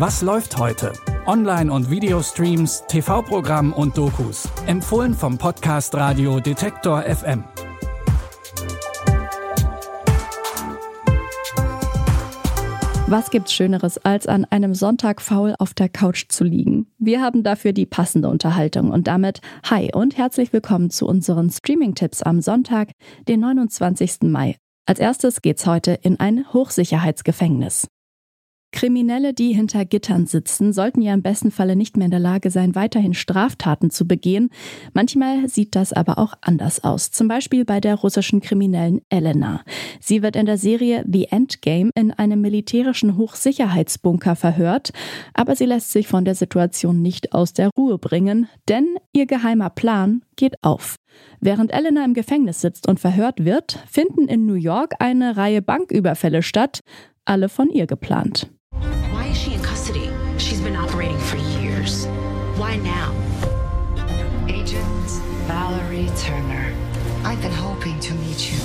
Was läuft heute? Online- und Videostreams, TV-Programm und Dokus. Empfohlen vom Podcast Radio Detektor FM. Was gibt's Schöneres, als an einem Sonntag faul auf der Couch zu liegen? Wir haben dafür die passende Unterhaltung und damit hi und herzlich willkommen zu unseren Streaming-Tipps am Sonntag, den 29. Mai. Als erstes geht's heute in ein Hochsicherheitsgefängnis. Kriminelle, die hinter Gittern sitzen, sollten ja im besten Falle nicht mehr in der Lage sein, weiterhin Straftaten zu begehen. Manchmal sieht das aber auch anders aus. Zum Beispiel bei der russischen Kriminellen Elena. Sie wird in der Serie The Endgame in einem militärischen Hochsicherheitsbunker verhört, aber sie lässt sich von der Situation nicht aus der Ruhe bringen, denn ihr geheimer Plan geht auf. Während Elena im Gefängnis sitzt und verhört wird, finden in New York eine Reihe Banküberfälle statt, alle von ihr geplant. Why is she in custody? She's been operating for years. Why now? Agent Valerie Turner. I've been hoping to meet you.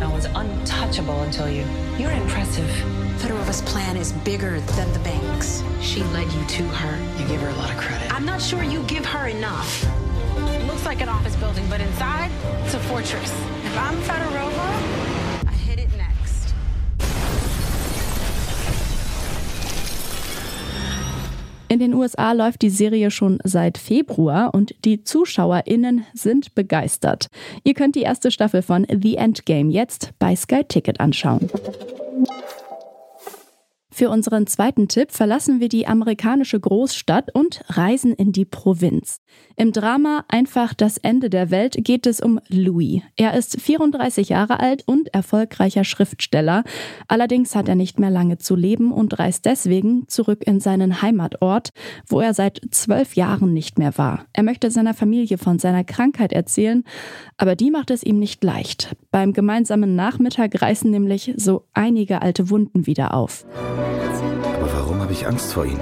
I was untouchable until you. You're impressive. Fedorova's plan is bigger than the banks. She led you to her. You give her a lot of credit. I'm not sure you give her enough. Looks like an office building, but inside, it's a fortress. If I'm Fedorova, In den USA läuft die Serie schon seit Februar und die ZuschauerInnen sind begeistert. Ihr könnt die erste Staffel von The Endgame jetzt bei Sky Ticket anschauen. Für unseren zweiten Tipp verlassen wir die amerikanische Großstadt und reisen in die Provinz. Im Drama Einfach das Ende der Welt geht es um Louis. Er ist 34 Jahre alt und erfolgreicher Schriftsteller. Allerdings hat er nicht mehr lange zu leben und reist deswegen zurück in seinen Heimatort, wo er seit zwölf Jahren nicht mehr war. Er möchte seiner Familie von seiner Krankheit erzählen, aber die macht es ihm nicht leicht. Beim gemeinsamen Nachmittag reißen nämlich so einige alte Wunden wieder auf. Habe ich Angst vor ihm?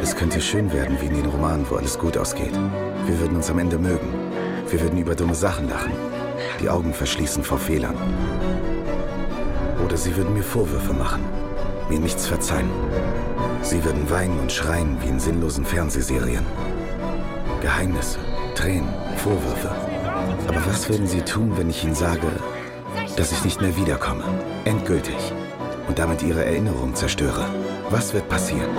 Es könnte schön werden wie in den Romanen, wo alles gut ausgeht. Wir würden uns am Ende mögen. Wir würden über dumme Sachen lachen. Die Augen verschließen vor Fehlern. Oder sie würden mir Vorwürfe machen. Mir nichts verzeihen. Sie würden weinen und schreien wie in sinnlosen Fernsehserien. Geheimnisse, Tränen, Vorwürfe. Aber was würden sie tun, wenn ich ihnen sage, dass ich nicht mehr wiederkomme? Endgültig. Und damit ihre Erinnerung zerstöre. Was wird passieren?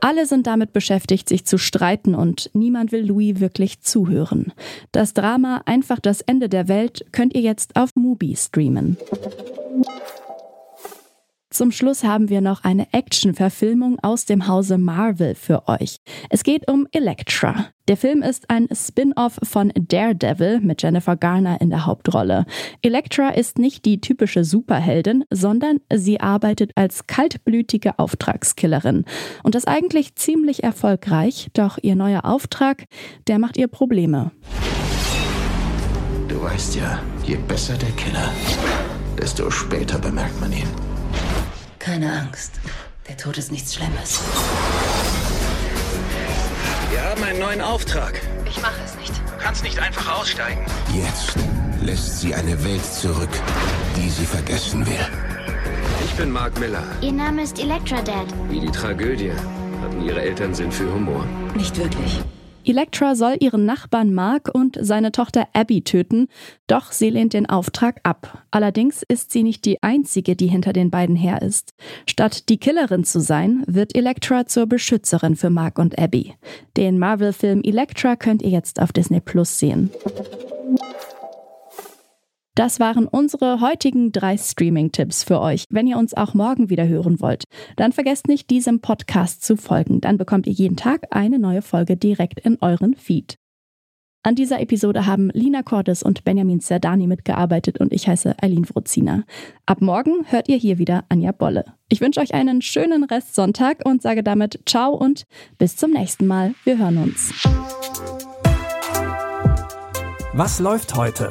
Alle sind damit beschäftigt, sich zu streiten und niemand will Louis wirklich zuhören. Das Drama Einfach das Ende der Welt könnt ihr jetzt auf Mubi streamen. Zum Schluss haben wir noch eine Action-Verfilmung aus dem Hause Marvel für euch. Es geht um Elektra. Der Film ist ein Spin-off von Daredevil mit Jennifer Garner in der Hauptrolle. Elektra ist nicht die typische Superheldin, sondern sie arbeitet als kaltblütige Auftragskillerin. Und das eigentlich ziemlich erfolgreich, doch ihr neuer Auftrag, der macht ihr Probleme. Du weißt ja, je besser der Killer, desto später bemerkt man ihn. Keine Angst. Der Tod ist nichts Schlimmes. Wir haben einen neuen Auftrag. Ich mache es nicht. Du kannst nicht einfach aussteigen. Jetzt lässt sie eine Welt zurück, die sie vergessen will. Ich bin Mark Miller. Ihr Name ist Electra Dad. Wie die Tragödie. Hatten ihre Eltern Sinn für Humor. Nicht wirklich. Elektra soll ihren Nachbarn Mark und seine Tochter Abby töten, doch sie lehnt den Auftrag ab. Allerdings ist sie nicht die einzige, die hinter den beiden her ist. Statt die Killerin zu sein, wird Elektra zur Beschützerin für Mark und Abby. Den Marvel-Film Elektra könnt ihr jetzt auf Disney Plus sehen. Das waren unsere heutigen drei Streaming-Tipps für euch. Wenn ihr uns auch morgen wieder hören wollt, dann vergesst nicht, diesem Podcast zu folgen. Dann bekommt ihr jeden Tag eine neue Folge direkt in euren Feed. An dieser Episode haben Lina Cordes und Benjamin Zerdani mitgearbeitet und ich heiße Eileen Wrozina. Ab morgen hört ihr hier wieder Anja Bolle. Ich wünsche euch einen schönen Restsonntag und sage damit Ciao und bis zum nächsten Mal. Wir hören uns. Was läuft heute?